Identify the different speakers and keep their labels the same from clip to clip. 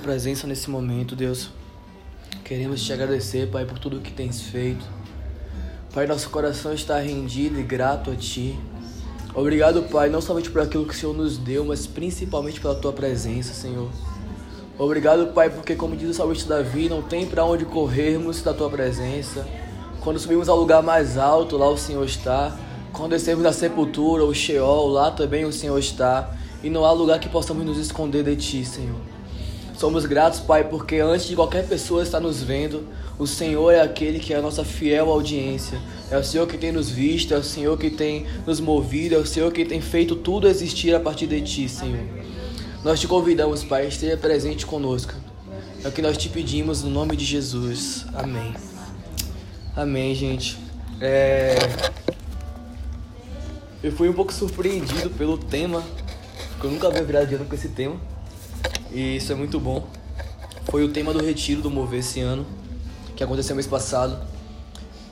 Speaker 1: Presença nesse momento, Deus. Queremos te agradecer, Pai, por tudo que tens feito. Pai, nosso coração está rendido e grato a Ti. Obrigado, Pai, não somente por aquilo que o Senhor nos deu, mas principalmente pela Tua presença, Senhor. Obrigado, Pai, porque, como diz o salmista Davi, não tem para onde corrermos da Tua presença. Quando subimos ao lugar mais alto, lá o Senhor está. Quando descemos da sepultura, o Sheol, lá também o Senhor está. E não há lugar que possamos nos esconder de Ti, Senhor. Somos gratos, Pai, porque antes de qualquer pessoa estar nos vendo, o Senhor é aquele que é a nossa fiel audiência. É o Senhor que tem nos visto, é o Senhor que tem nos movido, é o Senhor que tem feito tudo existir a partir de Ti, Senhor. Nós te convidamos, Pai, esteja presente conosco. É o que nós te pedimos no nome de Jesus. Amém. Amém, gente. É... Eu fui um pouco surpreendido pelo tema, porque eu nunca havia virado dia com esse tema. E isso é muito bom. Foi o tema do retiro do Mover esse ano, que aconteceu mês passado.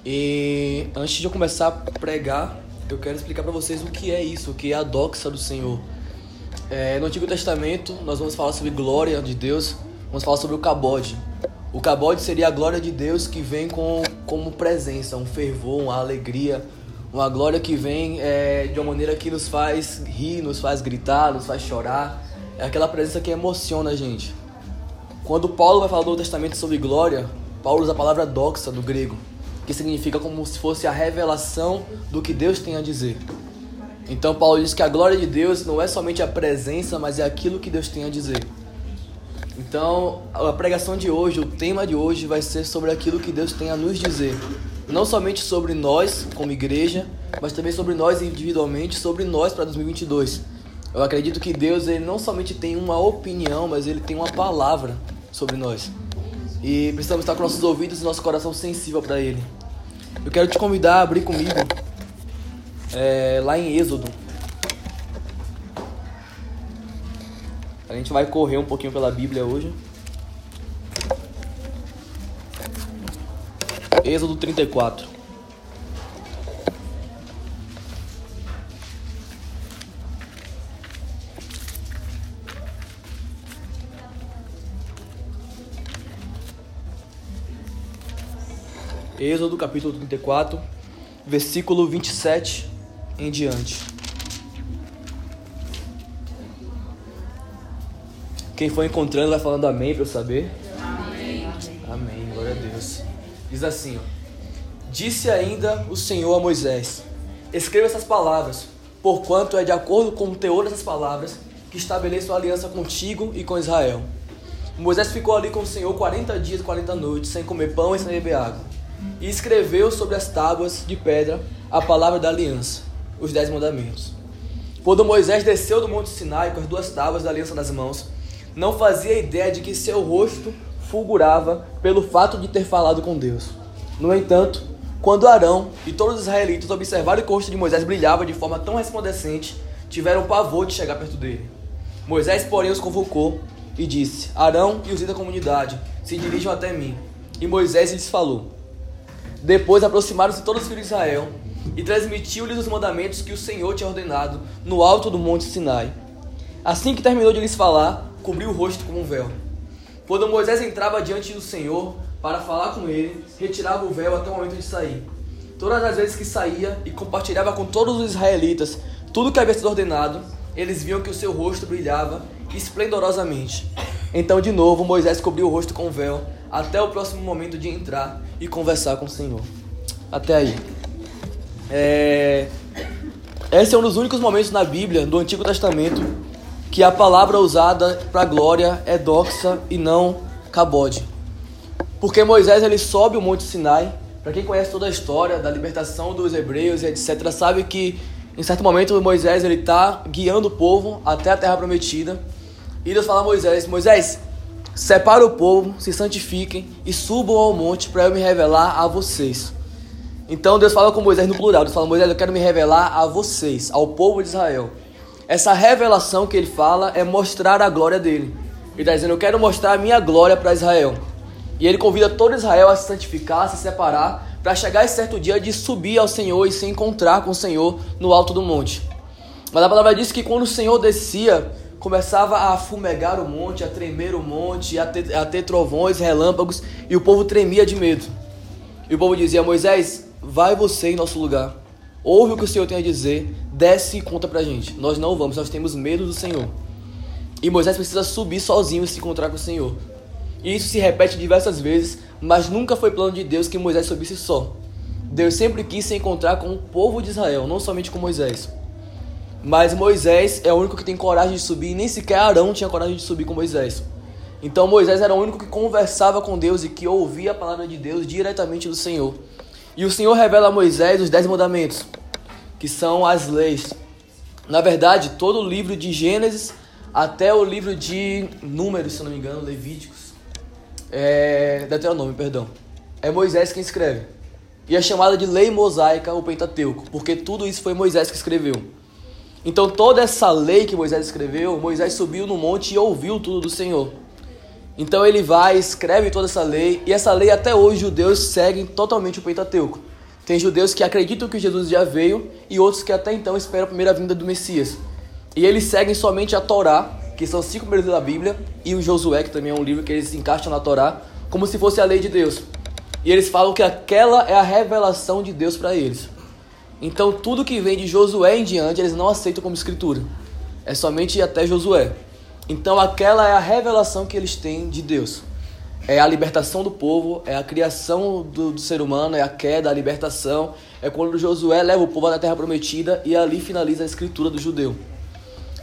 Speaker 1: E antes de eu começar a pregar, eu quero explicar para vocês o que é isso, o que é a doxa do Senhor. É, no Antigo Testamento, nós vamos falar sobre glória de Deus, vamos falar sobre o cabode. O cabode seria a glória de Deus que vem com como presença, um fervor, uma alegria, uma glória que vem é, de uma maneira que nos faz rir, nos faz gritar, nos faz chorar. É aquela presença que emociona a gente. Quando Paulo vai falar do Novo Testamento sobre glória, Paulo usa a palavra doxa do grego, que significa como se fosse a revelação do que Deus tem a dizer. Então Paulo diz que a glória de Deus não é somente a presença, mas é aquilo que Deus tem a dizer. Então, a pregação de hoje, o tema de hoje vai ser sobre aquilo que Deus tem a nos dizer. Não somente sobre nós como igreja, mas também sobre nós individualmente, sobre nós para 2022. Eu acredito que Deus ele não somente tem uma opinião, mas ele tem uma palavra sobre nós. E precisamos estar com nossos ouvidos e nosso coração sensível para ele. Eu quero te convidar a abrir comigo é, lá em Êxodo. A gente vai correr um pouquinho pela Bíblia hoje. Êxodo 34. Êxodo capítulo 34, versículo 27 em diante. Quem for encontrando vai falando amém para eu saber. Amém. Amém, glória a Deus. Diz assim: ó, Disse ainda o Senhor a Moisés: Escreva essas palavras, porquanto é de acordo com o teor dessas palavras que estabeleço a aliança contigo e com Israel. Moisés ficou ali com o Senhor 40 dias e 40 noites, sem comer pão e sem beber água. E escreveu sobre as tábuas de pedra a palavra da aliança os dez mandamentos. Quando Moisés desceu do Monte Sinai com as duas tábuas da aliança nas mãos, não fazia ideia de que seu rosto fulgurava pelo fato de ter falado com Deus. No entanto, quando Arão e todos os israelitas observaram que o rosto de Moisés brilhava de forma tão resplandecente, tiveram pavor de chegar perto dele. Moisés, porém, os convocou e disse: Arão e os da comunidade, se dirijam até mim. E Moisés lhes falou. Depois aproximaram-se todos os filhos de Israel e transmitiu-lhes os mandamentos que o Senhor tinha ordenado no alto do monte Sinai. Assim que terminou de lhes falar, cobriu o rosto com um véu. Quando Moisés entrava diante do Senhor para falar com ele, retirava o véu até o momento de sair. Todas as vezes que saía e compartilhava com todos os israelitas tudo que havia sido ordenado, eles viam que o seu rosto brilhava esplendorosamente. Então, de novo, Moisés cobriu o rosto com o véu até o próximo momento de entrar e conversar com o Senhor. Até aí. É... Esse é um dos únicos momentos na Bíblia, do Antigo Testamento, que a palavra usada para glória é doxa e não cabode. Porque Moisés ele sobe o Monte Sinai. Para quem conhece toda a história da libertação dos hebreus e etc, sabe que em certo momento Moisés ele está guiando o povo até a terra prometida. E Deus fala a Moisés: Moisés, separa o povo, se santifiquem e subam ao monte para eu me revelar a vocês. Então Deus fala com Moisés no plural. Deus fala: Moisés, eu quero me revelar a vocês, ao povo de Israel. Essa revelação que ele fala é mostrar a glória dele. Ele está dizendo: Eu quero mostrar a minha glória para Israel. E ele convida todo Israel a se santificar, a se separar, para chegar esse certo dia de subir ao Senhor e se encontrar com o Senhor no alto do monte. Mas a palavra diz que quando o Senhor descia começava a fumegar o monte, a tremer o monte, a ter, a ter trovões, relâmpagos, e o povo tremia de medo. E o povo dizia: Moisés, vai você em nosso lugar. Ouve o que o Senhor tem a dizer, desce e conta pra gente. Nós não vamos, nós temos medo do Senhor. E Moisés precisa subir sozinho e se encontrar com o Senhor. E isso se repete diversas vezes, mas nunca foi plano de Deus que Moisés subisse só. Deus sempre quis se encontrar com o povo de Israel, não somente com Moisés. Mas Moisés é o único que tem coragem de subir, e nem sequer Arão tinha coragem de subir com Moisés. Então Moisés era o único que conversava com Deus e que ouvia a palavra de Deus diretamente do Senhor. E o Senhor revela a Moisés os dez mandamentos, que são as leis. Na verdade, todo o livro de Gênesis até o livro de Números, se não me engano, Levíticos, é, Deuteronômio, perdão, é Moisés quem escreve. E é chamada de lei mosaica o Pentateuco, porque tudo isso foi Moisés que escreveu. Então toda essa lei que Moisés escreveu, Moisés subiu no monte e ouviu tudo do Senhor. Então ele vai, escreve toda essa lei, e essa lei até hoje os judeus seguem totalmente o Pentateuco. Tem judeus que acreditam que Jesus já veio e outros que até então esperam a primeira vinda do Messias. E eles seguem somente a Torá, que são cinco primeiros da Bíblia, e o Josué, que também é um livro que eles encaixam na Torá, como se fosse a lei de Deus. E eles falam que aquela é a revelação de Deus para eles. Então tudo que vem de Josué em diante eles não aceitam como escritura. É somente até Josué. Então aquela é a revelação que eles têm de Deus. É a libertação do povo, é a criação do, do ser humano, é a queda, a libertação. É quando Josué leva o povo à terra prometida e ali finaliza a escritura do judeu.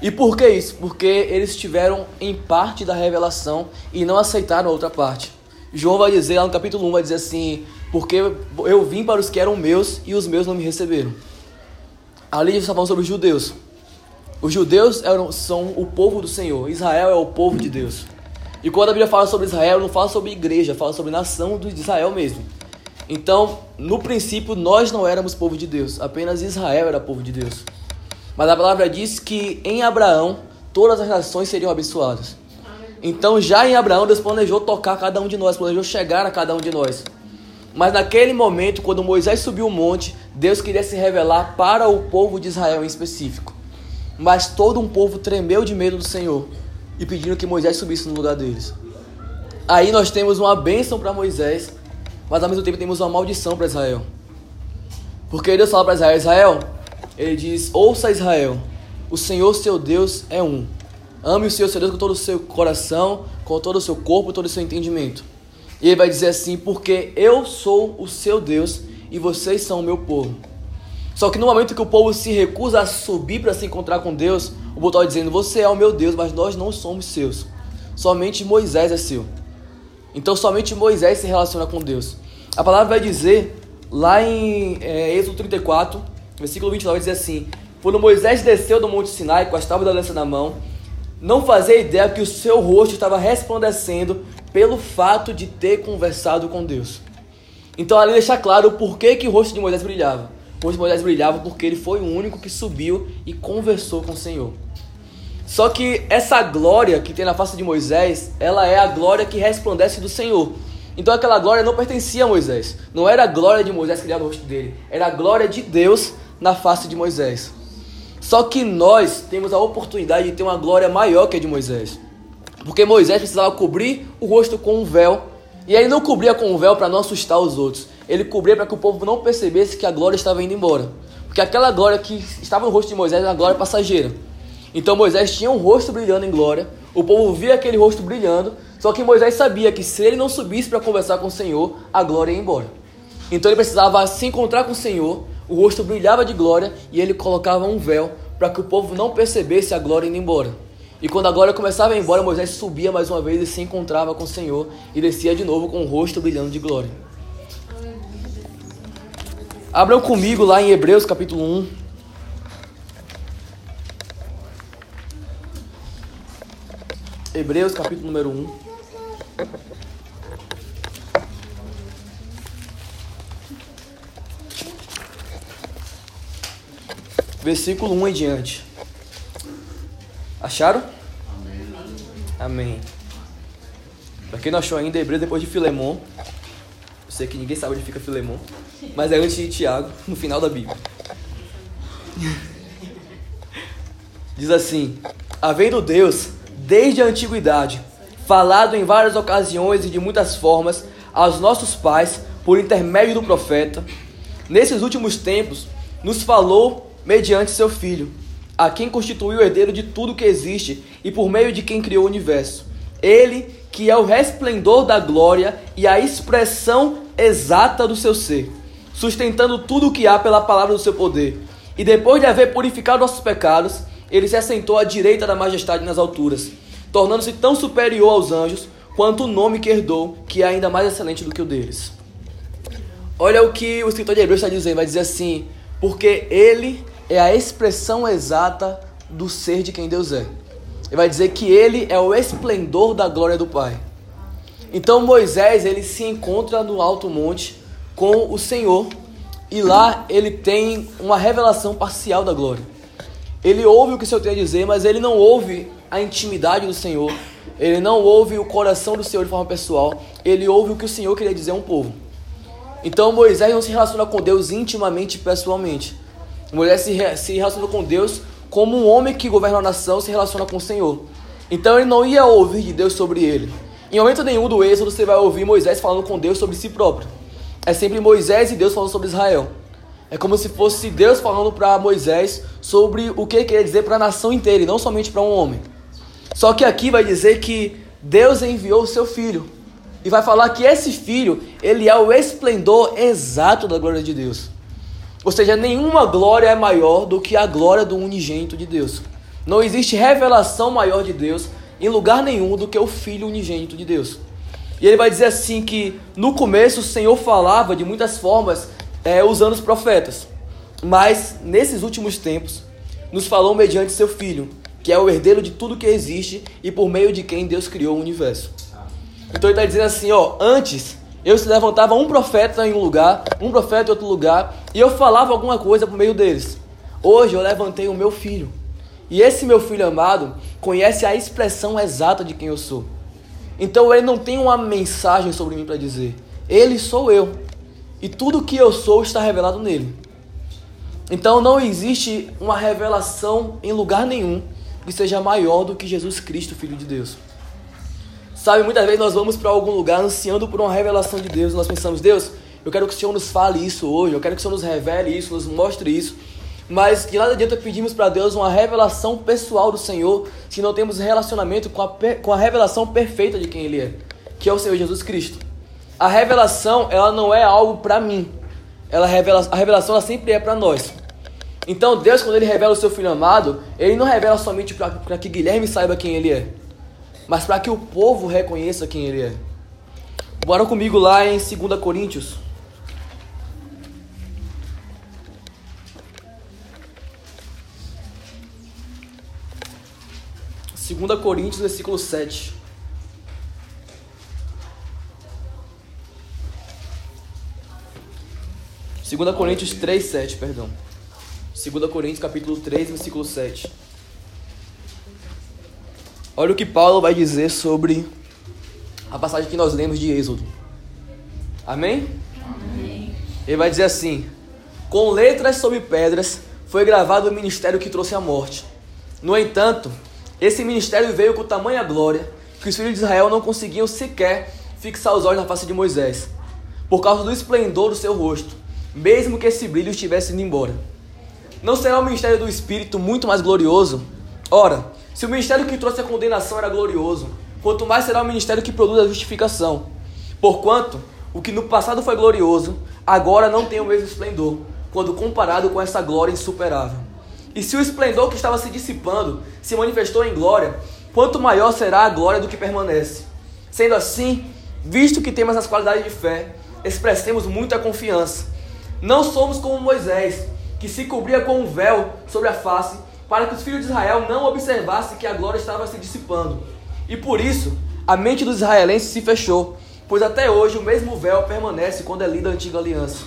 Speaker 1: E por que isso? Porque eles estiveram em parte da revelação e não aceitaram a outra parte. João vai dizer, lá no capítulo 1, vai dizer assim: Porque eu vim para os que eram meus e os meus não me receberam. Ali está falando sobre os judeus. Os judeus eram, são o povo do Senhor, Israel é o povo de Deus. E quando a Bíblia fala sobre Israel, não fala sobre igreja, fala sobre nação de Israel mesmo. Então, no princípio, nós não éramos povo de Deus, apenas Israel era povo de Deus. Mas a palavra diz que em Abraão todas as nações seriam abençoadas. Então, já em Abraão, Deus planejou tocar cada um de nós, planejou chegar a cada um de nós. Mas naquele momento, quando Moisés subiu o monte, Deus queria se revelar para o povo de Israel em específico. Mas todo um povo tremeu de medo do Senhor e pediram que Moisés subisse no lugar deles. Aí nós temos uma bênção para Moisés, mas ao mesmo tempo temos uma maldição para Israel. Porque Deus fala para Israel: Israel, ele diz: Ouça Israel, o Senhor seu Deus é um. Ame o Senhor seu Deus com todo o seu coração, com todo o seu corpo, todo o seu entendimento. E ele vai dizer assim: Porque eu sou o seu Deus e vocês são o meu povo. Só que no momento que o povo se recusa a subir para se encontrar com Deus, o povo está dizendo: Você é o meu Deus, mas nós não somos seus. Somente Moisés é seu. Então somente Moisés se relaciona com Deus. A palavra vai dizer, lá em é, Êxodo 34, versículo 29, vai dizer assim: Quando Moisés desceu do Monte Sinai com as tábuas da aliança na mão, não fazia ideia que o seu rosto estava resplandecendo pelo fato de ter conversado com Deus. Então ali deixa claro o porquê que o rosto de Moisés brilhava. O rosto de Moisés brilhava porque ele foi o único que subiu e conversou com o Senhor. Só que essa glória que tem na face de Moisés, ela é a glória que resplandece do Senhor. Então aquela glória não pertencia a Moisés. Não era a glória de Moisés que criava o rosto dele. Era a glória de Deus na face de Moisés. Só que nós temos a oportunidade de ter uma glória maior que a de Moisés. Porque Moisés precisava cobrir o rosto com um véu. E ele não cobria com um véu para não assustar os outros. Ele cobria para que o povo não percebesse que a glória estava indo embora. Porque aquela glória que estava no rosto de Moisés era a glória passageira. Então Moisés tinha um rosto brilhando em glória. O povo via aquele rosto brilhando. Só que Moisés sabia que se ele não subisse para conversar com o Senhor, a glória ia embora. Então ele precisava se encontrar com o Senhor o rosto brilhava de glória e ele colocava um véu para que o povo não percebesse a glória indo embora. E quando a glória começava a ir embora, Moisés subia mais uma vez e se encontrava com o Senhor e descia de novo com o rosto brilhando de glória. Abram comigo lá em Hebreus capítulo 1. Hebreus capítulo número 1. versículo 1 em diante. Acharam? Amém. Pra quem não achou ainda, Hebreus depois de Filemon. Eu sei que ninguém sabe onde fica Filemon. Mas é antes de Tiago, no final da Bíblia. Diz assim: havendo Deus, desde a antiguidade, falado em várias ocasiões e de muitas formas aos nossos pais por intermédio do profeta, nesses últimos tempos nos falou mediante seu Filho, a quem constituiu o herdeiro de tudo que existe e por meio de quem criou o universo. Ele, que é o resplendor da glória e a expressão exata do seu ser, sustentando tudo o que há pela palavra do seu poder. E depois de haver purificado nossos pecados, ele se assentou à direita da majestade nas alturas, tornando-se tão superior aos anjos quanto o nome que herdou, que é ainda mais excelente do que o deles. Olha o que o escritor de Hebreus está dizendo, vai dizer assim, porque ele é a expressão exata do ser de quem Deus é. Ele vai dizer que ele é o esplendor da glória do Pai. Então Moisés, ele se encontra no alto monte com o Senhor e lá ele tem uma revelação parcial da glória. Ele ouve o que o Senhor tem a dizer, mas ele não ouve a intimidade do Senhor. Ele não ouve o coração do Senhor de forma pessoal. Ele ouve o que o Senhor queria dizer a um povo. Então Moisés não se relaciona com Deus intimamente pessoalmente. Moisés se, se relaciona com Deus como um homem que governa a nação se relaciona com o Senhor. Então ele não ia ouvir de Deus sobre ele. Em momento nenhum do Êxodo você vai ouvir Moisés falando com Deus sobre si próprio. É sempre Moisés e Deus falando sobre Israel. É como se fosse Deus falando para Moisés sobre o que ele queria dizer para a nação inteira e não somente para um homem. Só que aqui vai dizer que Deus enviou o seu filho e vai falar que esse filho, ele é o esplendor exato da glória de Deus. Ou seja, nenhuma glória é maior do que a glória do unigênito de Deus. Não existe revelação maior de Deus em lugar nenhum do que o Filho unigênito de Deus. E ele vai dizer assim que no começo o Senhor falava de muitas formas é, usando os profetas, mas nesses últimos tempos nos falou mediante seu Filho, que é o herdeiro de tudo que existe e por meio de quem Deus criou o universo. Então ele está dizendo assim, ó, antes eu se levantava um profeta em um lugar, um profeta em outro lugar, e eu falava alguma coisa por meio deles. Hoje eu levantei o meu filho. E esse meu filho amado conhece a expressão exata de quem eu sou. Então ele não tem uma mensagem sobre mim para dizer. Ele sou eu. E tudo que eu sou está revelado nele. Então não existe uma revelação em lugar nenhum que seja maior do que Jesus Cristo, Filho de Deus. Sabe, muitas vezes nós vamos para algum lugar ansiando por uma revelação de Deus. Nós pensamos, Deus, eu quero que o Senhor nos fale isso hoje, eu quero que o Senhor nos revele isso, nos mostre isso. Mas de nada adianta pedimos para Deus uma revelação pessoal do Senhor se não temos relacionamento com a, com a revelação perfeita de quem Ele é, que é o Senhor Jesus Cristo. A revelação, ela não é algo para mim. Ela revela, a revelação ela sempre é para nós. Então Deus, quando Ele revela o seu Filho amado, Ele não revela somente para que Guilherme saiba quem Ele é mas para que o povo reconheça quem ele é. Bora comigo lá em 2 Coríntios. Segunda Coríntios, versículo 7. Segunda Coríntios 3, 7, perdão. Segunda Coríntios, capítulo 3, versículo 7. Olha o que Paulo vai dizer sobre a passagem que nós lemos de Êxodo. Amém? Amém. Ele vai dizer assim: Com letras sobre pedras foi gravado o ministério que trouxe a morte. No entanto, esse ministério veio com tamanha glória que os filhos de Israel não conseguiam sequer fixar os olhos na face de Moisés, por causa do esplendor do seu rosto, mesmo que esse brilho estivesse indo embora. Não será o ministério do Espírito muito mais glorioso? Ora, se o ministério que trouxe a condenação era glorioso, quanto mais será o ministério que produz a justificação. Porquanto, o que no passado foi glorioso, agora não tem o mesmo esplendor, quando comparado com essa glória insuperável. E se o esplendor que estava se dissipando se manifestou em glória, quanto maior será a glória do que permanece. Sendo assim, visto que temos as qualidades de fé, expressemos muita confiança. Não somos como Moisés, que se cobria com um véu sobre a face para que os filhos de Israel não observassem que a glória estava se dissipando. E por isso, a mente dos israelenses se fechou, pois até hoje o mesmo véu permanece quando é lida a antiga aliança.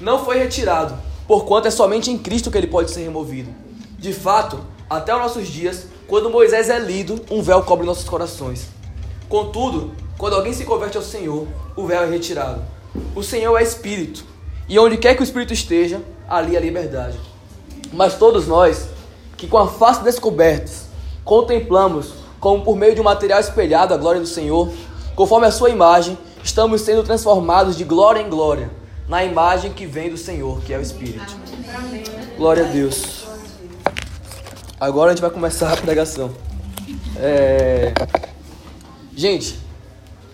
Speaker 1: Não foi retirado, porquanto é somente em Cristo que ele pode ser removido. De fato, até os nossos dias, quando Moisés é lido, um véu cobre nossos corações. Contudo, quando alguém se converte ao Senhor, o véu é retirado. O Senhor é Espírito, e onde quer que o Espírito esteja, ali é liberdade. Mas todos nós, que com a face descoberta, contemplamos como por meio de um material espelhado a glória do Senhor, conforme a sua imagem, estamos sendo transformados de glória em glória, na imagem que vem do Senhor, que é o Espírito. Glória a Deus. Agora a gente vai começar a pregação. É... Gente,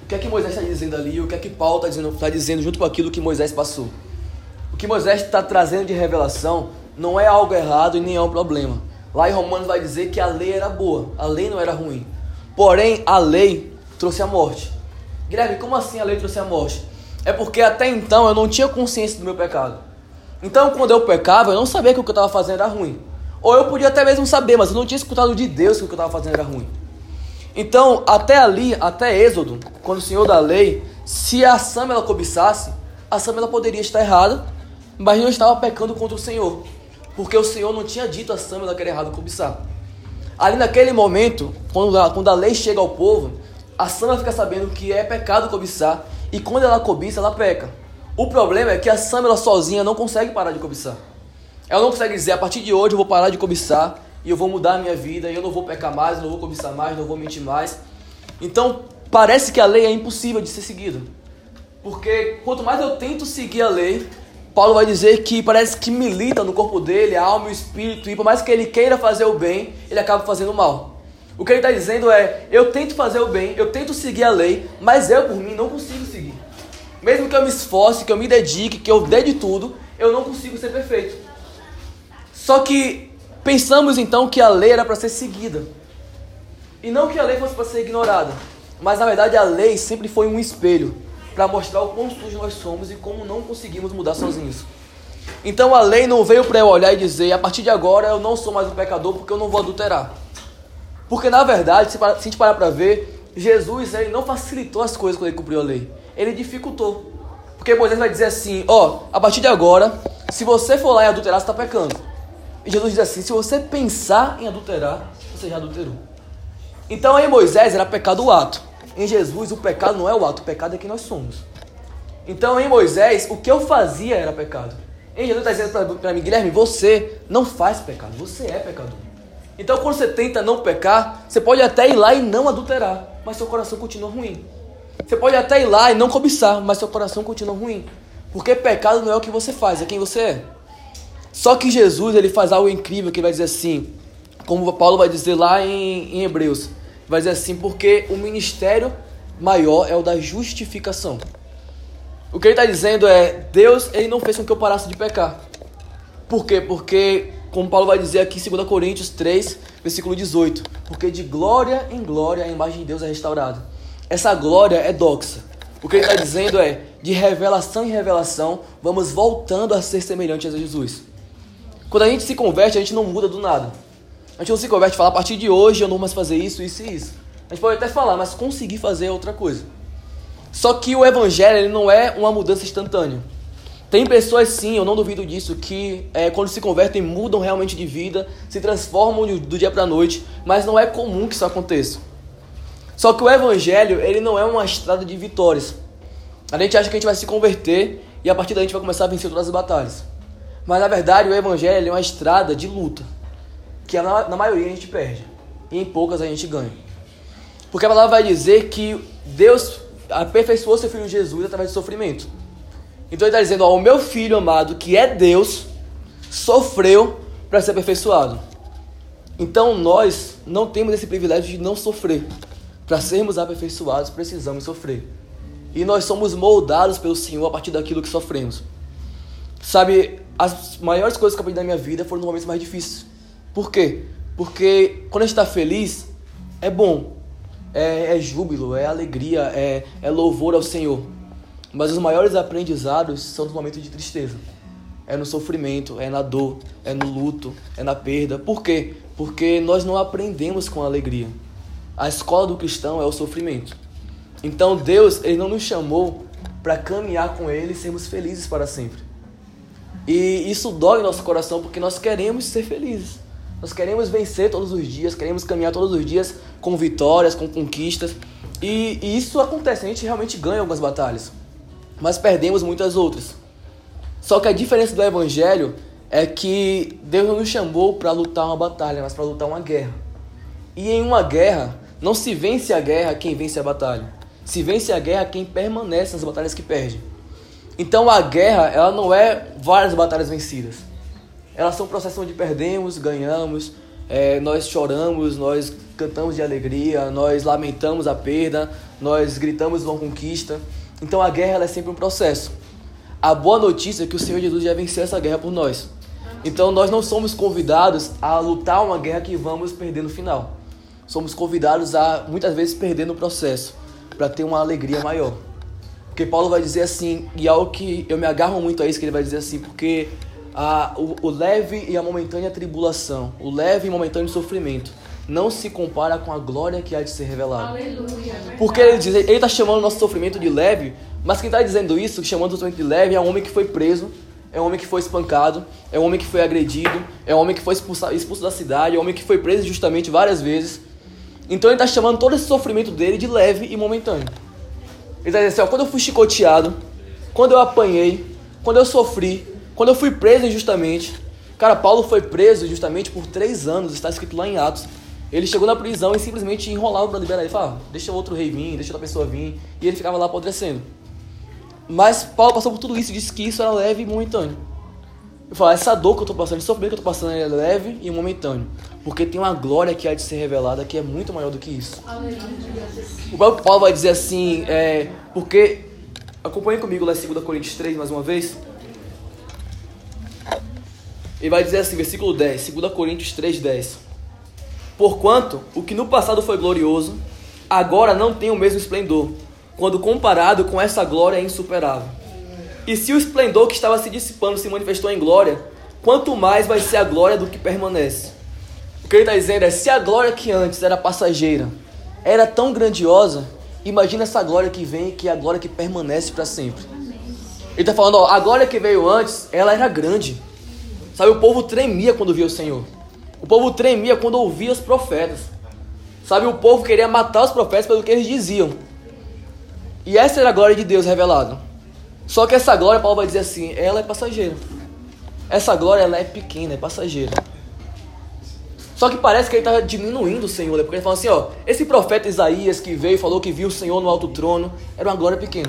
Speaker 1: o que é que Moisés está dizendo ali? O que é que Paulo está dizendo, tá dizendo junto com aquilo que Moisés passou? O que Moisés está trazendo de revelação não é algo errado e nem é um problema. Lá em Romanos vai dizer que a lei era boa, a lei não era ruim. Porém, a lei trouxe a morte. Guilherme, como assim a lei trouxe a morte? É porque até então eu não tinha consciência do meu pecado. Então, quando eu pecava, eu não sabia que o que eu estava fazendo era ruim. Ou eu podia até mesmo saber, mas eu não tinha escutado de Deus que o que eu estava fazendo era ruim. Então, até ali, até Êxodo, quando o Senhor da lei, se a Sam ela cobiçasse, a Sam ela poderia estar errada, mas não estava pecando contra o Senhor porque o Senhor não tinha dito a Samuel que era errado cobiçar. Ali naquele momento, quando a, quando a lei chega ao povo, a Samuel fica sabendo que é pecado cobiçar, e quando ela cobiça, ela peca. O problema é que a Samuel sozinha não consegue parar de cobiçar. Ela não consegue dizer, a partir de hoje eu vou parar de cobiçar, e eu vou mudar a minha vida, e eu não vou pecar mais, não vou cobiçar mais, não vou mentir mais. Então, parece que a lei é impossível de ser seguida. Porque quanto mais eu tento seguir a lei, Paulo vai dizer que parece que milita no corpo dele, a alma e o espírito, e por mais que ele queira fazer o bem, ele acaba fazendo o mal. O que ele está dizendo é: eu tento fazer o bem, eu tento seguir a lei, mas eu por mim não consigo seguir. Mesmo que eu me esforce, que eu me dedique, que eu dê de tudo, eu não consigo ser perfeito. Só que pensamos então que a lei era para ser seguida, e não que a lei fosse para ser ignorada, mas na verdade a lei sempre foi um espelho para mostrar o quão sujos nós somos e como não conseguimos mudar sozinhos. Então a lei não veio para eu olhar e dizer, a partir de agora eu não sou mais um pecador porque eu não vou adulterar. Porque na verdade, se a gente parar para ver, Jesus ele não facilitou as coisas quando ele cumpriu a lei. Ele dificultou. Porque Moisés vai dizer assim, ó, oh, a partir de agora, se você for lá e adulterar, você está pecando. E Jesus diz assim, se você pensar em adulterar, você já adulterou. Então em Moisés era pecado o ato. Em Jesus, o pecado não é o ato, o pecado é quem nós somos. Então, em Moisés, o que eu fazia era pecado. Em Jesus está dizendo para mim, Guilherme, você não faz pecado, você é pecador. Então, quando você tenta não pecar, você pode até ir lá e não adulterar, mas seu coração continua ruim. Você pode até ir lá e não cobiçar, mas seu coração continua ruim. Porque pecado não é o que você faz, é quem você é. Só que Jesus ele faz algo incrível que ele vai dizer assim, como Paulo vai dizer lá em, em Hebreus vai dizer assim, porque o ministério maior é o da justificação. O que ele está dizendo é, Deus ele não fez com que eu parasse de pecar. Por quê? Porque, como Paulo vai dizer aqui em 2 Coríntios 3, versículo 18, porque de glória em glória a imagem de Deus é restaurada. Essa glória é doxa. O que ele está dizendo é, de revelação em revelação, vamos voltando a ser semelhantes a Jesus. Quando a gente se converte, a gente não muda do nada. A gente não se converte e fala, a partir de hoje eu não vou mais fazer isso, isso e isso. A gente pode até falar, mas conseguir fazer é outra coisa. Só que o evangelho ele não é uma mudança instantânea. Tem pessoas sim, eu não duvido disso, que é, quando se convertem mudam realmente de vida, se transformam do, dia para noite, mas não é comum que isso aconteça. Só que o evangelho ele não é uma estrada de vitórias. A gente acha que a gente vai se converter e a partir daí a gente vai começar a vencer todas as batalhas. Mas na verdade o evangelho é uma estrada de luta que na, na maioria a gente perde. E em poucas a gente ganha. Porque a palavra vai dizer que Deus aperfeiçoou seu filho Jesus através do sofrimento. Então ele está dizendo: ó, o meu filho amado, que é Deus, sofreu para ser aperfeiçoado. Então nós não temos esse privilégio de não sofrer. Para sermos aperfeiçoados, precisamos sofrer. E nós somos moldados pelo Senhor a partir daquilo que sofremos. Sabe, as maiores coisas que eu aprendi na minha vida foram nos momentos mais difíceis. Por quê? Porque quando a gente está feliz, é bom, é, é, júbilo, é alegria, é, é louvor ao Senhor. Mas os maiores aprendizados são nos momentos de tristeza. É no sofrimento, é na dor, é no luto, é na perda. Por quê? Porque nós não aprendemos com alegria. A escola do cristão é o sofrimento. Então Deus, ele não nos chamou para caminhar com ele e sermos felizes para sempre. E isso dói no nosso coração porque nós queremos ser felizes. Nós queremos vencer todos os dias, queremos caminhar todos os dias com vitórias, com conquistas. E, e isso acontece, a gente realmente ganha algumas batalhas, mas perdemos muitas outras. Só que a diferença do Evangelho é que Deus não nos chamou para lutar uma batalha, mas para lutar uma guerra. E em uma guerra, não se vence a guerra quem vence a batalha. Se vence a guerra quem permanece nas batalhas que perde. Então a guerra, ela não é várias batalhas vencidas. Elas são processos onde perdemos, ganhamos, é, nós choramos, nós cantamos de alegria, nós lamentamos a perda, nós gritamos uma conquista. Então a guerra é sempre um processo. A boa notícia é que o Senhor Jesus já venceu essa guerra por nós. Então nós não somos convidados a lutar uma guerra que vamos perder no final. Somos convidados a muitas vezes perder no processo para ter uma alegria maior. Porque Paulo vai dizer assim, e algo que eu me agarro muito a isso que ele vai dizer assim, porque a, o, o leve e a momentânea tribulação, o leve e momentâneo sofrimento, não se compara com a glória que há de ser revelada. Aleluia, Porque ele diz, ele está chamando o nosso sofrimento de leve, mas quem está dizendo isso, chamando o sofrimento de leve, é um homem que foi preso, é um homem que foi espancado, é um homem que foi agredido, é um homem que foi expulso, expulso da cidade, é um homem que foi preso justamente várias vezes. Então ele está chamando todo esse sofrimento dele de leve e momentâneo. Ele está dizendo assim, ó, quando eu fui chicoteado, quando eu apanhei, quando eu sofri, quando eu fui preso injustamente. Cara, Paulo foi preso justamente por três anos, está escrito lá em Atos. Ele chegou na prisão e simplesmente enrolava para liberar ele. Falava, deixa outro rei vir, deixa outra pessoa vir. E ele ficava lá apodrecendo. Mas Paulo passou por tudo isso e disse que isso era leve e momentâneo. Eu falo, essa dor que eu estou passando, esse sofrimento que eu estou passando é leve e momentâneo. Porque tem uma glória que há de ser revelada que é muito maior do que isso. O próprio Paulo vai dizer assim, é, porque. Acompanhe comigo lá em 2 Coríntios 3 mais uma vez. Ele vai dizer assim, versículo 10, 2 Coríntios 3, 10. Porquanto o que no passado foi glorioso, agora não tem o mesmo esplendor, quando comparado com essa glória insuperável. E se o esplendor que estava se dissipando se manifestou em glória, quanto mais vai ser a glória do que permanece. O que ele está dizendo é: se a glória que antes era passageira era tão grandiosa, imagina essa glória que vem, que é a glória que permanece para sempre. Ele está falando: ó, a glória que veio antes, ela era grande. Sabe, o povo tremia quando via o Senhor. O povo tremia quando ouvia os profetas. Sabe, o povo queria matar os profetas pelo que eles diziam. E essa era a glória de Deus revelada. Só que essa glória, Paulo vai dizer assim, ela é passageira. Essa glória, ela é pequena, é passageira. Só que parece que ele está diminuindo o Senhor, né? porque ele fala assim, ó, esse profeta Isaías que veio e falou que viu o Senhor no alto trono, era uma glória pequena.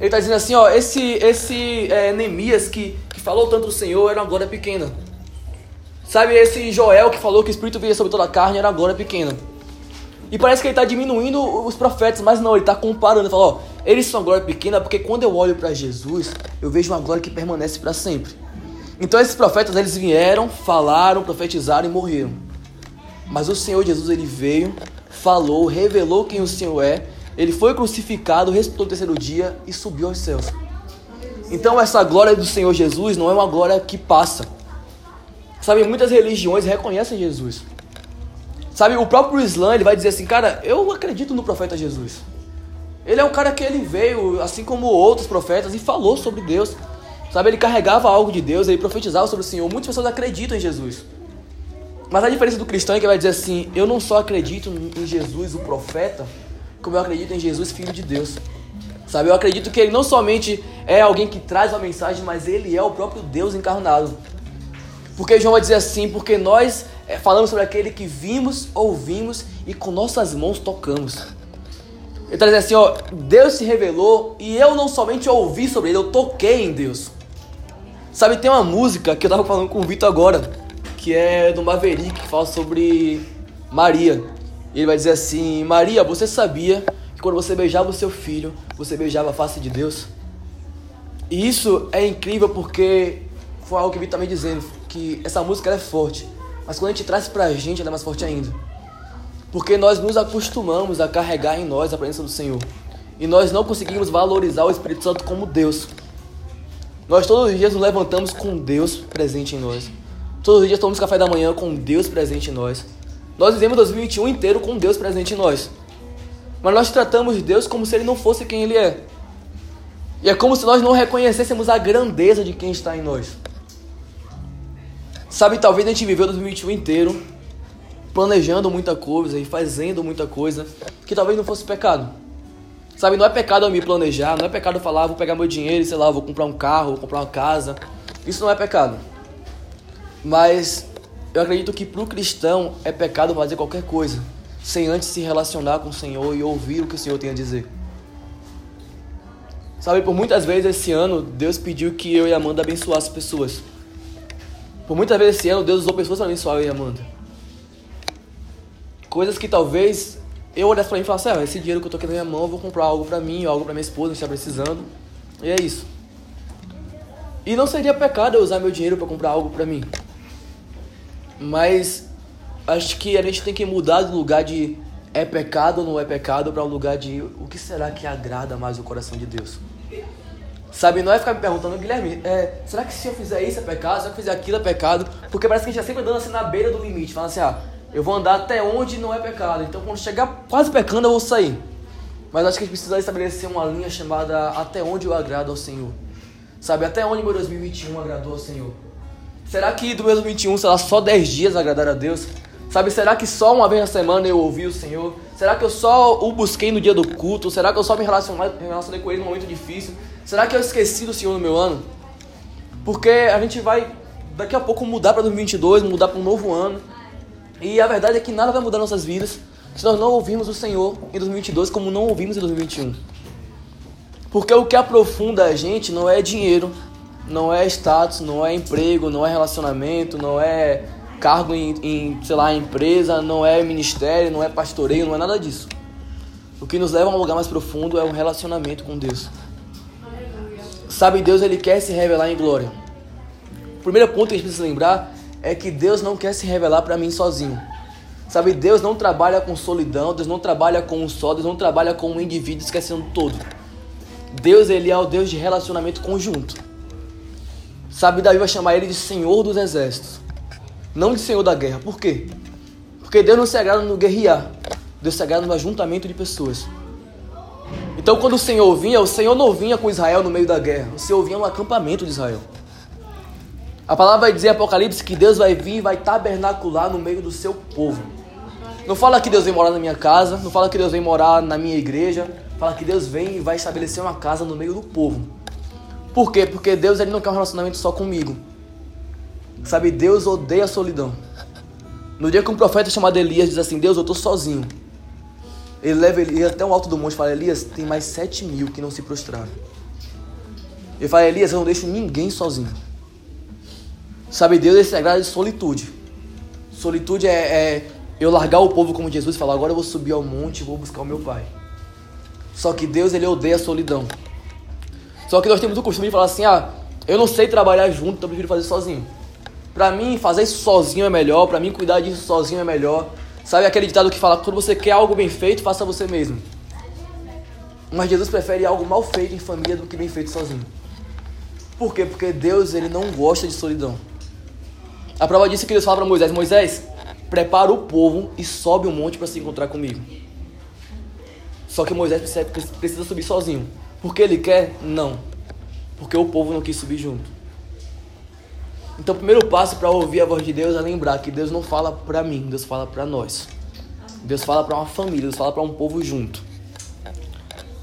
Speaker 1: Ele está dizendo assim, ó, esse, esse é, Neemias que, que falou tanto do Senhor era uma glória pequena. Sabe, esse Joel que falou que o Espírito vinha sobre toda a carne era uma glória pequena. E parece que ele está diminuindo os profetas, mas não, ele está comparando. Ele fala, ó, eles são glória pequena porque quando eu olho para Jesus, eu vejo uma glória que permanece para sempre. Então esses profetas, eles vieram, falaram, profetizaram e morreram. Mas o Senhor Jesus, ele veio, falou, revelou quem o Senhor é ele foi crucificado, ressuscitou no terceiro dia e subiu aos céus. Então essa glória do Senhor Jesus não é uma glória que passa. Sabe, muitas religiões reconhecem Jesus. Sabe, o próprio Islã ele vai dizer assim, cara, eu acredito no profeta Jesus. Ele é um cara que ele veio, assim como outros profetas, e falou sobre Deus. Sabe, ele carregava algo de Deus, ele profetizava sobre o Senhor. Muitas pessoas acreditam em Jesus. Mas a diferença do cristão é que vai dizer assim, eu não só acredito em Jesus, o profeta, como eu acredito em Jesus, Filho de Deus. Sabe, eu acredito que ele não somente é alguém que traz uma mensagem, mas ele é o próprio Deus encarnado. Porque João vai dizer assim, porque nós é, falamos sobre aquele que vimos, ouvimos e com nossas mãos tocamos. Ele está dizendo assim, ó, Deus se revelou e eu não somente ouvi sobre ele, eu toquei em Deus. Sabe, tem uma música que eu estava falando com o Vitor agora, que é do Maverick, que fala sobre Maria. E ele vai dizer assim: Maria, você sabia que quando você beijava o seu filho, você beijava a face de Deus? E isso é incrível porque foi algo que o Vitor também dizendo, que essa música é forte, mas quando a gente traz pra gente, ela é mais forte ainda. Porque nós nos acostumamos a carregar em nós a presença do Senhor. E nós não conseguimos valorizar o Espírito Santo como Deus. Nós todos os dias nos levantamos com Deus presente em nós. Todos os dias tomamos café da manhã com Deus presente em nós. Nós vivemos 2021 inteiro com Deus presente em nós. Mas nós tratamos Deus como se Ele não fosse quem Ele é. E é como se nós não reconhecêssemos a grandeza de quem está em nós. Sabe, talvez a gente viveu 2021 inteiro planejando muita coisa e fazendo muita coisa que talvez não fosse pecado. Sabe, não é pecado eu me planejar, não é pecado eu falar, ah, vou pegar meu dinheiro sei lá, vou comprar um carro, vou comprar uma casa. Isso não é pecado. Mas eu acredito que para o cristão é pecado fazer qualquer coisa sem antes se relacionar com o Senhor e ouvir o que o Senhor tem a dizer. Sabe, por muitas vezes esse ano Deus pediu que eu e Amanda abençoassem pessoas. Por muitas vezes esse ano Deus usou pessoas para abençoar eu e Amanda. Coisas que talvez eu olhasse para mim e falasse, ah, esse dinheiro que eu tô aqui na minha mão, eu vou comprar algo para mim, algo para minha esposa que está precisando. E é isso. E não seria pecado eu usar meu dinheiro para comprar algo para mim. Mas acho que a gente tem que mudar do lugar de é pecado ou não é pecado para um lugar de o que será que agrada mais o coração de Deus. Sabe, não é ficar me perguntando, Guilherme, é, será que se eu fizer isso é pecado? Se eu fizer aquilo é pecado? Porque parece que a gente está sempre andando assim na beira do limite, falando assim, ah, eu vou andar até onde não é pecado. Então quando chegar quase pecando eu vou sair. Mas acho que a gente precisa estabelecer uma linha chamada até onde eu agrado ao Senhor. Sabe, até onde meu 2021 agradou ao Senhor. Será que do meu 2021 será só 10 dias agradar a Deus? Sabe, será que só uma vez na semana eu ouvi o Senhor? Será que eu só o busquei no dia do culto? Será que eu só me relacionei com ele num momento difícil? Será que eu esqueci do Senhor no meu ano? Porque a gente vai daqui a pouco mudar para 2022, mudar para um novo ano. E a verdade é que nada vai mudar nossas vidas se nós não ouvirmos o Senhor em 2022 como não ouvimos em 2021. Porque o que aprofunda a gente não é dinheiro, não é status, não é emprego, não é relacionamento, não é cargo em, em, sei lá, empresa, não é ministério, não é pastoreio, não é nada disso. O que nos leva a um lugar mais profundo é um relacionamento com Deus. Sabe, Deus ele quer se revelar em glória. O primeiro ponto que a gente precisa lembrar é que Deus não quer se revelar para mim sozinho. Sabe, Deus não trabalha com solidão, Deus não trabalha com um só, Deus não trabalha com um indivíduo esquecendo todo. Deus ele é o Deus de relacionamento conjunto. Sabe, Davi vai chamar ele de Senhor dos Exércitos, não de Senhor da guerra. Por quê? Porque Deus não se agrada no guerrear, Deus se agrada no ajuntamento de pessoas. Então, quando o Senhor vinha, o Senhor não vinha com Israel no meio da guerra, o Senhor vinha no acampamento de Israel. A palavra vai dizer em Apocalipse que Deus vai vir e vai tabernacular no meio do seu povo. Não fala que Deus vem morar na minha casa, não fala que Deus vem morar na minha igreja, fala que Deus vem e vai estabelecer uma casa no meio do povo. Por quê? Porque Deus ele não quer um relacionamento só comigo. Sabe, Deus odeia a solidão. No dia que um profeta chamado Elias diz assim: Deus, eu estou sozinho. Ele leva Elias até o alto do monte e fala: Elias, tem mais sete mil que não se prostraram. Ele fala: Elias, eu não deixo ninguém sozinho. Sabe, Deus é sagrado de solitude. Solitude é, é eu largar o povo como Jesus e falar: agora eu vou subir ao monte e vou buscar o meu pai. Só que Deus ele odeia a solidão. Só que nós temos o costume de falar assim: ah, eu não sei trabalhar junto, então eu prefiro fazer sozinho. Para mim, fazer isso sozinho é melhor. Para mim, cuidar disso sozinho é melhor. Sabe aquele ditado que fala: quando você quer algo bem feito, faça você mesmo. Mas Jesus prefere algo mal feito em família do que bem feito sozinho. Por quê? Porque Deus ele não gosta de solidão. A prova disso é que Deus fala para Moisés: Moisés, prepara o povo e sobe o um monte para se encontrar comigo. Só que Moisés precisa subir sozinho. Porque ele quer? Não. Porque o povo não quis subir junto. Então, o primeiro passo para ouvir a voz de Deus é lembrar que Deus não fala para mim, Deus fala para nós. Deus fala para uma família, Deus fala para um povo junto.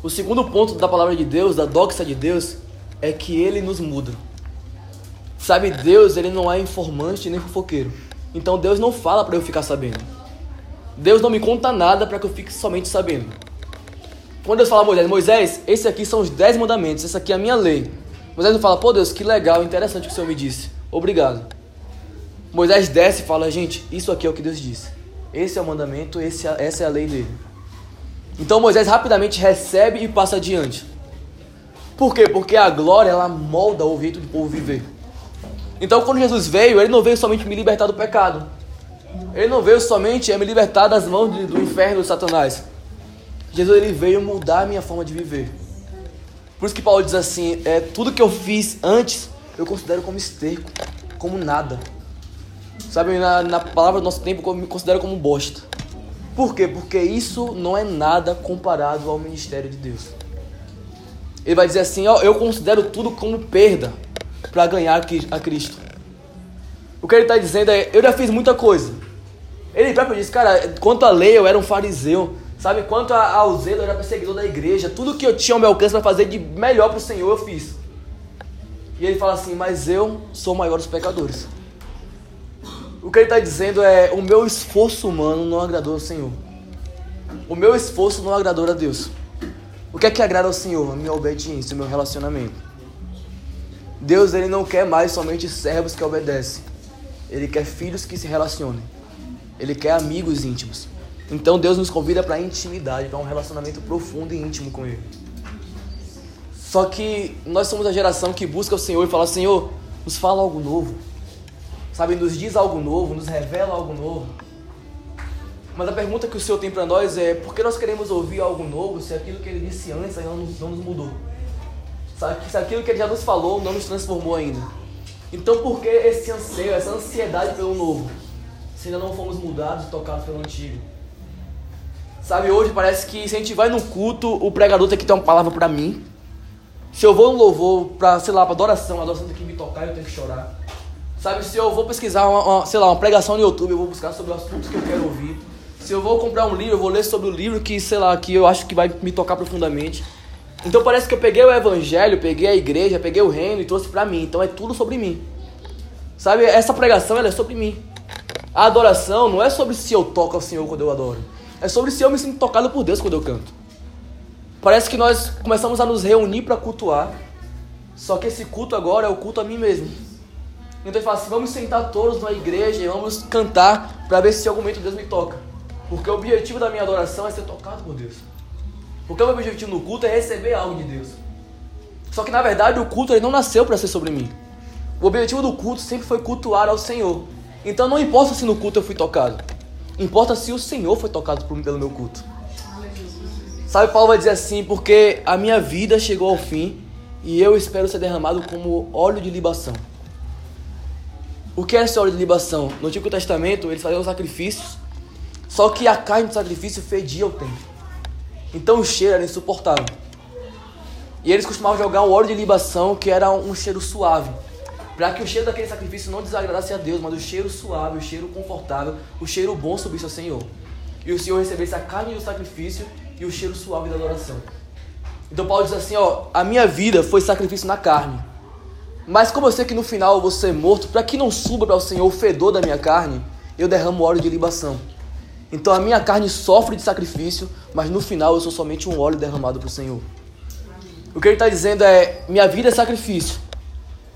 Speaker 1: O segundo ponto da palavra de Deus, da doxa de Deus, é que ele nos muda. Sabe, Deus, ele não é informante nem fofoqueiro. Então Deus não fala para eu ficar sabendo. Deus não me conta nada para que eu fique somente sabendo. Quando Deus fala a Moisés, Moisés, esses aqui são os dez mandamentos, essa aqui é a minha lei. Moisés não fala, pô Deus, que legal, interessante o que o Senhor me disse. Obrigado. Moisés desce e fala, gente, isso aqui é o que Deus disse. Esse é o mandamento, esse, é, essa é a lei dele. Então Moisés rapidamente recebe e passa adiante. Por quê? Porque a glória ela molda o jeito do povo viver. Então quando Jesus veio, ele não veio somente me libertar do pecado. Ele não veio somente me libertar das mãos do inferno de Satanás. Jesus ele veio mudar a minha forma de viver. Por isso que Paulo diz assim: é, tudo que eu fiz antes eu considero como esterco, como nada. Sabe, na, na palavra do nosso tempo, eu me considero como bosta. Por quê? Porque isso não é nada comparado ao ministério de Deus. Ele vai dizer assim: ó, eu considero tudo como perda para ganhar a Cristo. O que ele está dizendo é: eu já fiz muita coisa. Ele próprio diz, cara, quanto à lei eu era um fariseu. Sabe, quanto ao zelo, eu era perseguidor da igreja. Tudo que eu tinha ao meu alcance para fazer de melhor para o Senhor, eu fiz. E ele fala assim: Mas eu sou o maior dos pecadores. O que ele está dizendo é: o meu esforço humano não agradou ao Senhor. O meu esforço não agradou a Deus. O que é que agrada ao Senhor? A minha obediência, o meu relacionamento. Deus ele não quer mais somente servos que obedecem. Ele quer filhos que se relacionem. Ele quer amigos íntimos. Então Deus nos convida para intimidade, para um relacionamento profundo e íntimo com Ele. Só que nós somos a geração que busca o Senhor e fala: Senhor, nos fala algo novo. Sabe, nos diz algo novo, nos revela algo novo. Mas a pergunta que o Senhor tem para nós é: por que nós queremos ouvir algo novo se aquilo que Ele disse antes ainda não, nos mudou? Sabe, se aquilo que Ele já nos falou não nos transformou ainda? Então, por que esse anseio, essa ansiedade pelo novo, se ainda não fomos mudados e tocados pelo antigo? Sabe, hoje parece que se a gente vai no culto, o pregador tem que ter uma palavra para mim. Se eu vou no louvor para, sei lá, para adoração, a adoração tem que me tocar e eu tenho que chorar. Sabe, se eu vou pesquisar uma, uma, sei lá, uma pregação no YouTube, eu vou buscar sobre os assuntos que eu quero ouvir. Se eu vou comprar um livro, eu vou ler sobre o livro que, sei lá, que eu acho que vai me tocar profundamente. Então parece que eu peguei o evangelho, peguei a igreja, peguei o reino e trouxe para mim. Então é tudo sobre mim. Sabe, essa pregação ela é sobre mim. A adoração não é sobre se eu toco ao Senhor quando eu adoro. É sobre se eu me sinto tocado por Deus quando eu canto. Parece que nós começamos a nos reunir para cultuar. Só que esse culto agora é o culto a mim mesmo. Então ele fala assim: vamos sentar todos na igreja e vamos cantar para ver se em algum momento Deus me toca. Porque o objetivo da minha adoração é ser tocado por Deus. Porque o meu objetivo no culto é receber algo de Deus. Só que na verdade o culto ele não nasceu para ser sobre mim. O objetivo do culto sempre foi cultuar ao Senhor. Então não importa se no culto eu fui tocado. Importa se o Senhor foi tocado pelo meu culto. Sabe, Paulo vai dizer assim: porque a minha vida chegou ao fim e eu espero ser derramado como óleo de libação. O que é esse óleo de libação? No Antigo Testamento eles faziam sacrifícios, só que a carne do sacrifício fedia o templo. Então o cheiro era insuportável. E eles costumavam jogar um óleo de libação que era um cheiro suave para que o cheiro daquele sacrifício não desagradasse a Deus, mas o cheiro suave, o cheiro confortável, o cheiro bom subisse ao Senhor. E o Senhor recebesse a carne do sacrifício e o cheiro suave da adoração. Então Paulo diz assim, ó, a minha vida foi sacrifício na carne. Mas como eu sei que no final eu vou ser morto, para que não suba para o Senhor o fedor da minha carne, eu derramo óleo de libação. Então a minha carne sofre de sacrifício, mas no final eu sou somente um óleo derramado para o Senhor. O que ele está dizendo é: minha vida é sacrifício,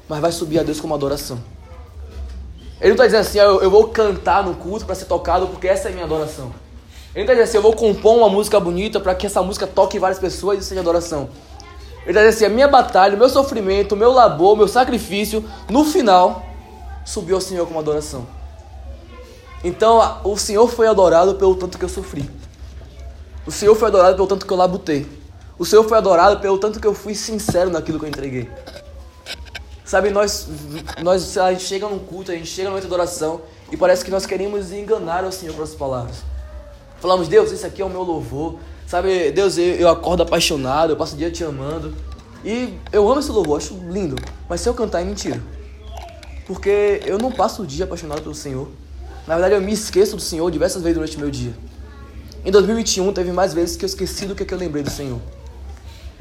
Speaker 1: mas vai subir a Deus como adoração. Ele não está dizendo assim, eu, eu vou cantar no culto para ser tocado porque essa é minha adoração. Ele não está dizendo assim, eu vou compor uma música bonita para que essa música toque várias pessoas e seja adoração. Ele está dizendo assim, a minha batalha, o meu sofrimento, o meu labor, o meu sacrifício, no final, subiu ao Senhor como adoração. Então, o Senhor foi adorado pelo tanto que eu sofri. O Senhor foi adorado pelo tanto que eu labutei. O Senhor foi adorado pelo tanto que eu fui sincero naquilo que eu entreguei. Sabe, nós, nós a gente chega num culto, a gente chega numa adoração e parece que nós queremos enganar o Senhor com as palavras. Falamos, Deus, esse aqui é o meu louvor. Sabe, Deus, eu, eu acordo apaixonado, eu passo o dia te amando. E eu amo esse louvor, acho lindo. Mas se eu cantar é mentira. Porque eu não passo o dia apaixonado pelo Senhor. Na verdade, eu me esqueço do Senhor diversas vezes durante o meu dia. Em 2021, teve mais vezes que eu esqueci do que, que eu lembrei do Senhor.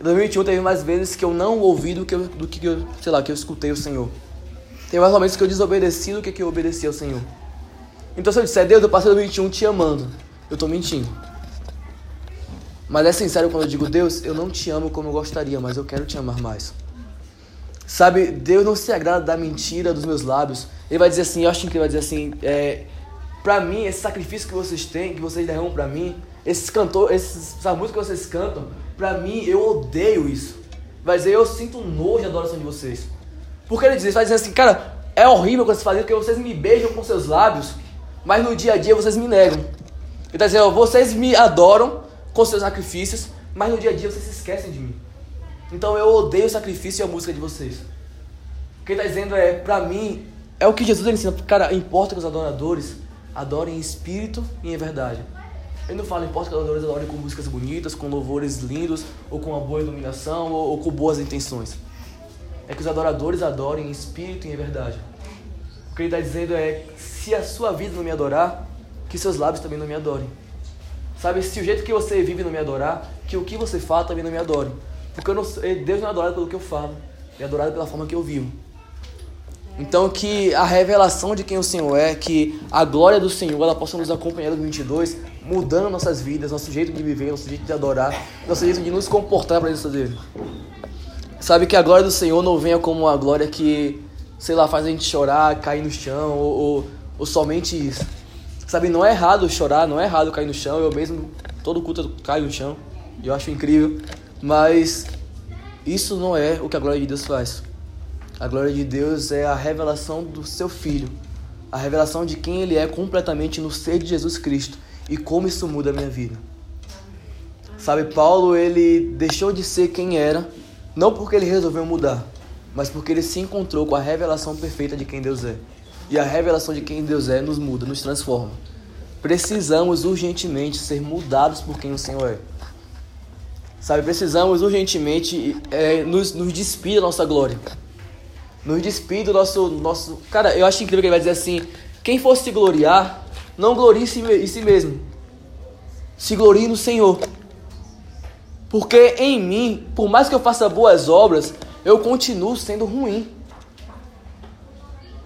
Speaker 1: Em 2021 teve mais vezes que eu não ouvi do que, eu, do que eu, sei lá, que eu escutei o Senhor. Teve mais vezes que eu desobedeci do que, que eu obedeci ao Senhor. Então se eu disser, Deus, eu passei 2021 te amando, eu estou mentindo. Mas é sincero quando eu digo, Deus, eu não te amo como eu gostaria, mas eu quero te amar mais. Sabe, Deus não se agrada da mentira dos meus lábios. Ele vai dizer assim, eu acho que ele vai dizer assim, é, pra mim, esse sacrifício que vocês têm, que vocês derramam pra mim, esses cantores, essa música que vocês cantam, Pra mim, eu odeio isso. Vai dizer, eu sinto nojo da adoração de vocês. Porque ele diz, vai dizer assim, cara, é horrível quando vocês fazem porque vocês me beijam com seus lábios, mas no dia a dia vocês me negam. Ele está dizendo, vocês me adoram com seus sacrifícios, mas no dia a dia vocês se esquecem de mim. Então eu odeio o sacrifício e a música de vocês. O que ele está dizendo é, pra mim, é o que Jesus ensina. Cara, importa que os adoradores adorem em espírito e em verdade. Ele não fala, importa que os adoradores adorem com músicas bonitas, com louvores lindos, ou com uma boa iluminação, ou, ou com boas intenções. É que os adoradores adorem em espírito e em verdade. O que ele está dizendo é: se a sua vida não me adorar, que seus lábios também não me adorem. Sabe, se o jeito que você vive não me adorar, que o que você fala também não me adore. Porque não, Deus não é adorado pelo que eu falo, é adorado pela forma que eu vivo. Então que a revelação de quem o Senhor é, que a glória do Senhor, ela possa nos acompanhar no 22, mudando nossas vidas, nosso jeito de viver, nosso jeito de adorar, nosso jeito de nos comportar na presença dele. Sabe que a glória do Senhor não venha como uma glória que, sei lá, faz a gente chorar, cair no chão, ou, ou, ou somente isso. Sabe, não é errado chorar, não é errado cair no chão, eu mesmo, todo culto caio no chão, e eu acho incrível, mas isso não é o que a glória de Deus faz. A glória de Deus é a revelação do seu Filho, a revelação de quem Ele é completamente no ser de Jesus Cristo e como isso muda a minha vida. Sabe, Paulo, ele deixou de ser quem era, não porque ele resolveu mudar, mas porque ele se encontrou com a revelação perfeita de quem Deus é. E a revelação de quem Deus é nos muda, nos transforma. Precisamos urgentemente ser mudados por quem o Senhor é. Sabe, precisamos urgentemente é, nos, nos despir da nossa glória nos despir do nosso, nosso. Cara, eu acho incrível que ele vai dizer assim: quem for se gloriar, não glorie em si, mesmo, se glorie no Senhor. Porque em mim, por mais que eu faça boas obras, eu continuo sendo ruim.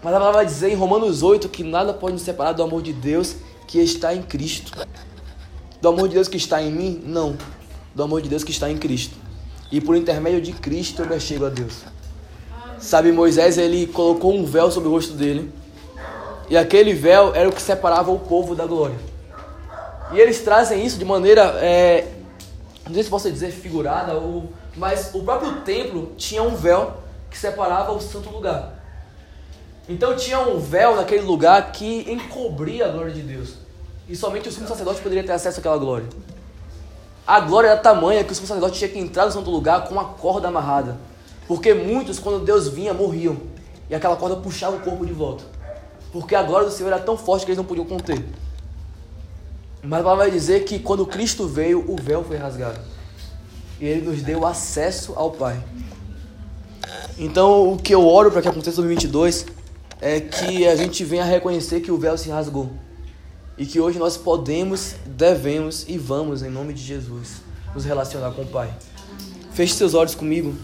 Speaker 1: Mas a palavra vai dizer em Romanos 8 que nada pode nos separar do amor de Deus que está em Cristo. Do amor de Deus que está em mim? Não. Do amor de Deus que está em Cristo. E por intermédio de Cristo eu chego a Deus. Sabe, Moisés ele colocou um véu sobre o rosto dele. E aquele véu era o que separava o povo da glória. E eles trazem isso de maneira, é, não sei se posso dizer figurada, ou, mas o próprio templo tinha um véu que separava o santo lugar. Então tinha um véu naquele lugar que encobria a glória de Deus. E somente o sumo sacerdote poderia ter acesso àquela glória. A glória era tamanha que o sumo sacerdote tinha que entrar no santo lugar com uma corda amarrada. Porque muitos, quando Deus vinha, morriam. E aquela corda puxava o corpo de volta. Porque a glória do Senhor era tão forte que eles não podiam conter. Mas a palavra vai dizer que quando Cristo veio, o véu foi rasgado. E ele nos deu acesso ao Pai. Então, o que eu oro para que aconteça no 2022 é que a gente venha reconhecer que o véu se rasgou. E que hoje nós podemos, devemos e vamos, em nome de Jesus, nos relacionar com o Pai. Feche seus olhos comigo.